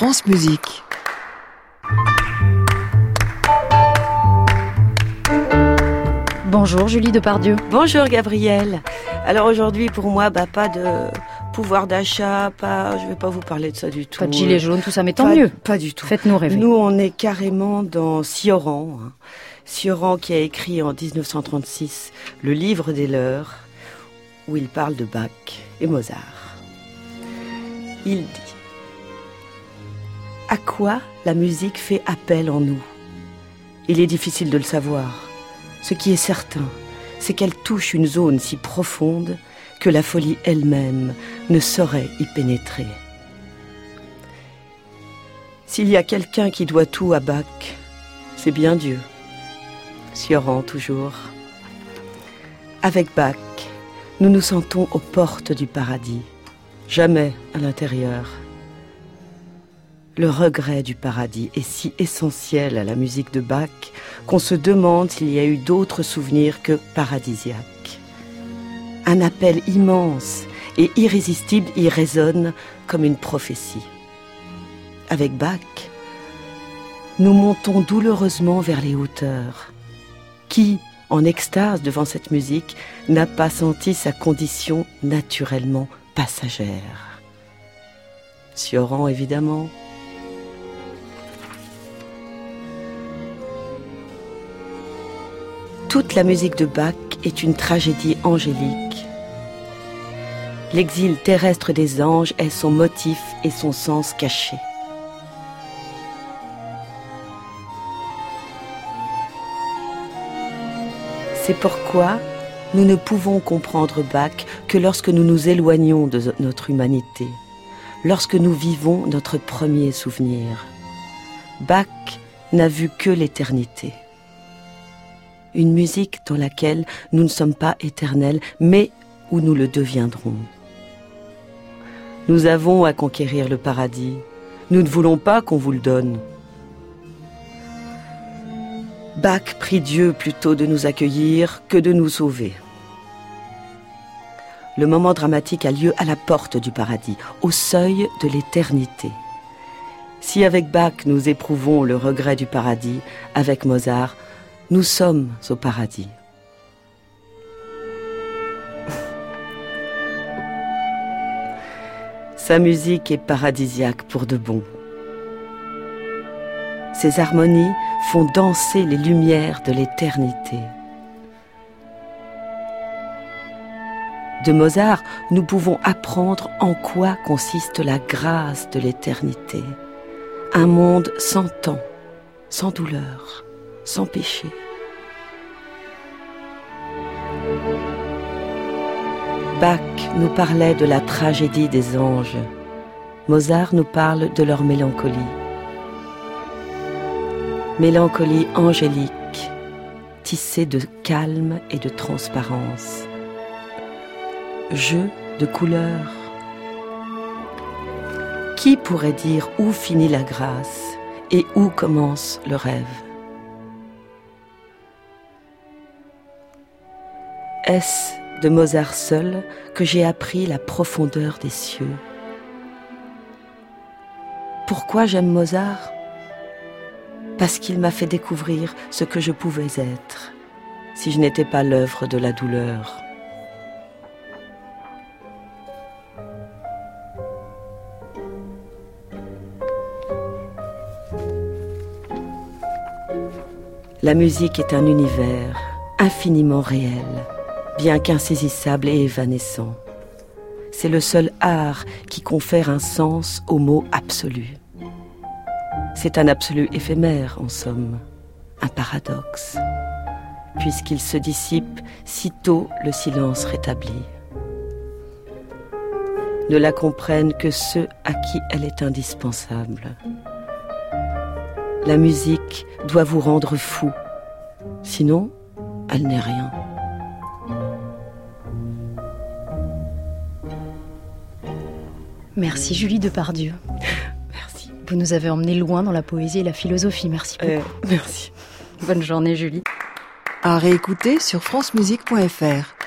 France Musique. Bonjour Julie Depardieu. Bonjour Gabriel. Alors aujourd'hui pour moi, bah, pas de pouvoir d'achat, pas, je vais pas vous parler de ça du tout. Pas de gilet jaune, tout ça, mais tant Pas- mieux. Pas du tout. Faites-nous rêver. Nous, on est carrément dans Sioran. hein. Sioran qui a écrit en 1936 le livre des leurs, où il parle de Bach et Mozart. Il dit À quoi la musique fait appel en nous? Il est difficile de le savoir. Ce qui est certain, c'est qu'elle touche une zone si profonde que la folie elle-même ne saurait y pénétrer. S'il y a quelqu'un qui doit tout à Bach, c'est bien Dieu. Sioran toujours. Avec Bach, nous nous sentons aux portes du paradis, jamais à l'intérieur. Le regret du paradis est si essentiel à la musique de Bach qu'on se demande s'il y a eu d'autres souvenirs que paradisiaques. Un appel immense et irrésistible y résonne comme une prophétie. Avec Bach, nous montons douloureusement vers les hauteurs. Qui, en extase devant cette musique, n'a pas senti sa condition naturellement passagère? Sioran, évidemment. Toute la musique de Bach est une tragédie angélique. L'exil terrestre des anges est son motif et son sens caché. C'est pourquoi nous ne pouvons comprendre Bach que lorsque nous nous éloignons de notre humanité, lorsque nous vivons notre premier souvenir. Bach n'a vu que l'éternité. Une musique dans laquelle nous ne sommes pas éternels, mais où nous le deviendrons. Nous avons à conquérir le paradis. Nous ne voulons pas qu'on vous le donne. Bach prie Dieu plutôt de nous accueillir que de nous sauver. Le moment dramatique a lieu à la porte du paradis, au seuil de l'éternité. Si avec Bach nous éprouvons le regret du paradis, avec Mozart, nous sommes au paradis. Sa musique est paradisiaque pour de bon. Ses harmonies font danser les lumières de l'éternité. De Mozart, nous pouvons apprendre en quoi consiste la grâce de l'éternité. Un monde sans temps, sans douleur, sans péché. Bach nous parlait de la tragédie des anges. Mozart nous parle de leur mélancolie. Mélancolie angélique, tissée de calme et de transparence. Jeu de couleurs. Qui pourrait dire où finit la grâce et où commence le rêve? Est-ce de Mozart seul que j'ai appris la profondeur des cieux? Pourquoi j'aime Mozart? Parce qu'il m'a fait découvrir ce que je pouvais être si je n'étais pas l'œuvre de la douleur. La musique est un univers infiniment réel, bien qu'insaisissable et évanescent. C'est le seul art qui confère un sens au mot absolu. C'est un absolu éphémère, en somme, un paradoxe, puisqu'il se dissipe sitôt le silence rétabli. Ne la comprennent que ceux à qui elle est indispensable. La musique doit vous rendre fou, sinon elle n'est rien. Merci Julie Depardieu. Merci. Vous nous avez emmenés loin dans la poésie et la philosophie. Merci beaucoup. Euh, merci. Bonne journée Julie. À réécouter sur francemusique.fr.